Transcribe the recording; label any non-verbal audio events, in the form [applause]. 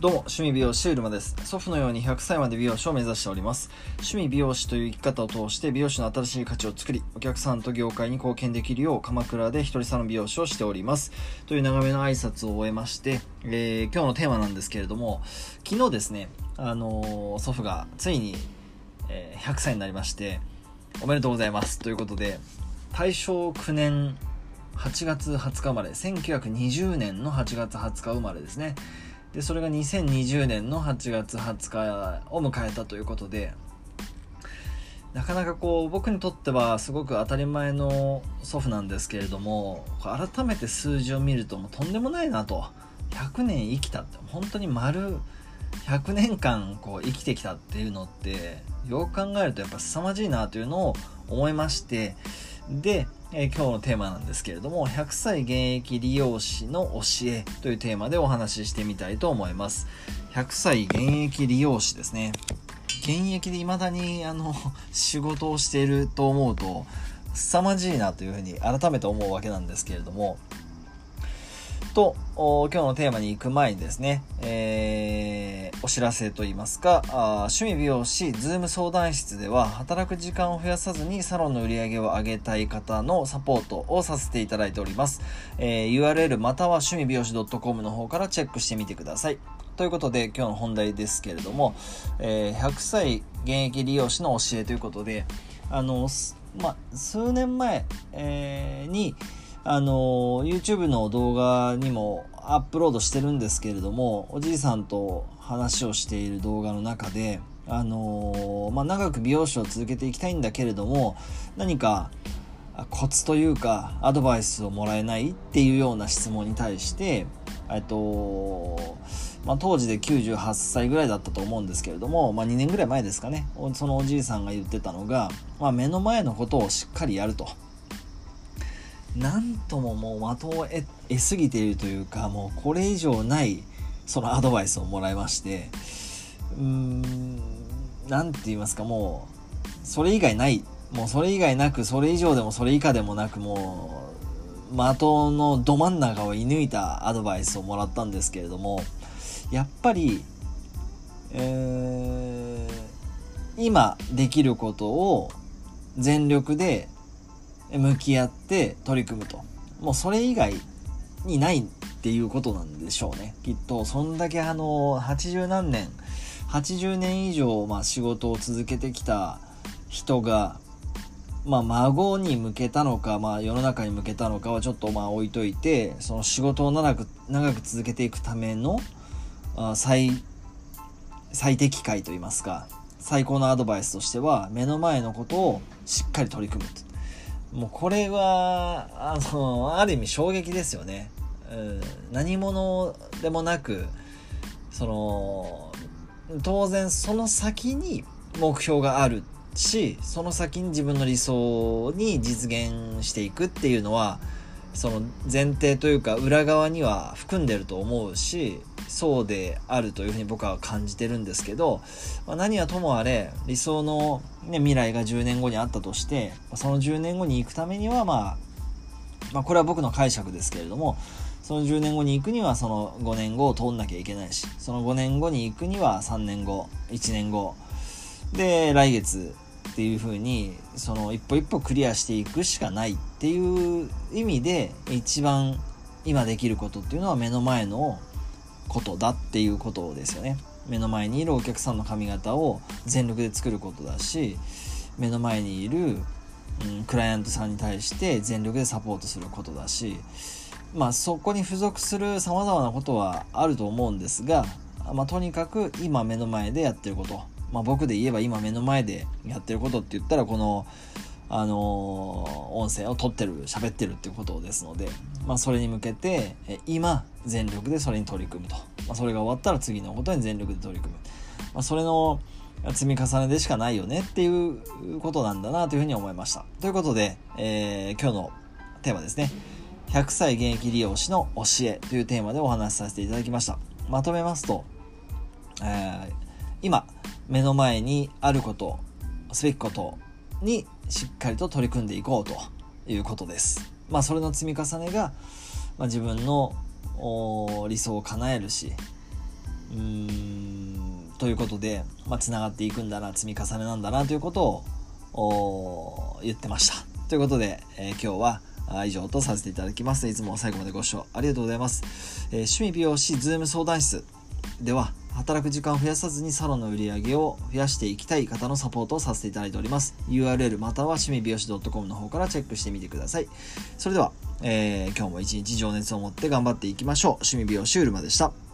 どうも、趣味美容師うるまです。祖父のように100歳まで美容師を目指しております。趣味美容師という生き方を通して美容師の新しい価値を作り、お客さんと業界に貢献できるよう鎌倉で一人サロン美容師をしております。という長めの挨拶を終えまして、えー今日のテーマなんですけれども、昨日ですね、あのー祖父がついに、え100歳になりまして、おめでとうございます。ということで、大正9年8月20日生まれ、1920年の8月20日生まれですね。でそれが2020年の8月20日を迎えたということでなかなかこう僕にとってはすごく当たり前の祖父なんですけれども改めて数字を見るともうとんでもないなと。100年生きたって本当に丸100年間こう生きてきたっていうのってよく考えるとやっぱ凄まじいなというのを思いましてで、えー今日のテーマなんですけれども100歳現役利用士の教えというテーマでお話ししてみたいと思います。100歳現役利用士ですね。現役で未だにあの [laughs] 仕事をしていると思うと凄まじいなというふうに改めて思うわけなんですけれどもと今日のテーマに行く前にですね、えーお知らせといいますかあ趣味美容師ズーム相談室では働く時間を増やさずにサロンの売り上げを上げたい方のサポートをさせていただいております、えー URL または趣味美容師 .com の方からチェックしてみてください。ということで今日の本題ですけれども、えー100歳現役理容師の教えということであの、まあ、数年前、えーにあの YouTube の動画にもアップロードしてるんですけれどもおじいさんと話をしている動画の中であのまあ、長く美容師を続けていきたいんだけれども何かコツというかアドバイスをもらえないっていうような質問に対してえっと、まあ、当時で98歳ぐらいだったと思うんですけれども、まあ、2年ぐらい前ですかねそのおじいさんが言ってたのが、まあ、目の前のことをしっかりやると。なんとももう的を得得すぎているというかもうこれ以上ないそのアドバイスをもらいましてうーんなんて言いますかもうそれ以外ないもうそれ以外なくそれ以上でもそれ以下でもなくもう的のど真ん中を射抜いたアドバイスをもらったんですけれどもやっぱり、えー今できることを全力で向き合って取り組むと。もうそれ以外にないっていうことなんでしょうね。きっとそんだけあの80何年80年以上、まあ、仕事を続けてきた人が、まあ、孫に向けたのか、まあ、世の中に向けたのかはちょっとまあ置いといてその仕事を長く長く続けていくためのあ最最適解といいますか最高のアドバイスとしては目の前のことをしっかり取り組むと。もうこれはあのある意味衝撃ですよね、うん、何者でもなくその当然その先に目標があるしその先に自分の理想に実現していくっていうのはその前提というか裏側には含んでると思うしそうであるというふうに僕は感じてるんですけど、まあ、何はともあれ理想の、ね、未来が10年後にあったとしてその10年後に行くためには、まあ、まあこれは僕の解釈ですけれどもその10年後に行くにはその5年後を通んなきゃいけないしその5年後に行くには3年後1年後で来月っていう風にその一歩一歩クリアしていくしかないっていう意味で一番今できることっていうのは目の前のことだっていうことですよね。目の前にいるお客さんの髪型を全力で作ることだし目の前にいる、うん、クライアントさんに対して全力でサポートすることだしまあそこに付属するさまざまなことはあると思うんですが、まあ、とにかく今目の前でやってること、まあ、僕で言えば今目の前でやってることって言ったらこのあのー音声を撮ってる喋ってるっていうことですので、まあ、それに向けて今全力でそれに取り組むと、まあ、それが終わったら次のことに全力で取り組む、まあ、それの積み重ねでしかないよねっていうことなんだなというふうに思いました。ということで、えー今日のテーマですね。100歳現役理容師の教えというテーマでお話しさせていただきました。まとめますと、えー今目の前にあることすべきことにしっかりと取り組んでいこうということです。まあそれの積み重ねが、まあ、自分の理想を叶えるしうーんということで、まあ、つながっていくんだな積み重ねなんだなということを言ってましたということで、えー、今日は以上とさせていただきます。いつも最後までご視聴ありがとうございます。えー、趣味美容師ズーム相談室では、働く時間を増やさずにサロンの売り上げを増やしていきたい方のサポートをさせていただいております。URL または趣味美容師 .com の方からチェックしてみてください。それでは、えー、今日も一日情熱を持って頑張っていきましょう。趣味美容師うるまでした。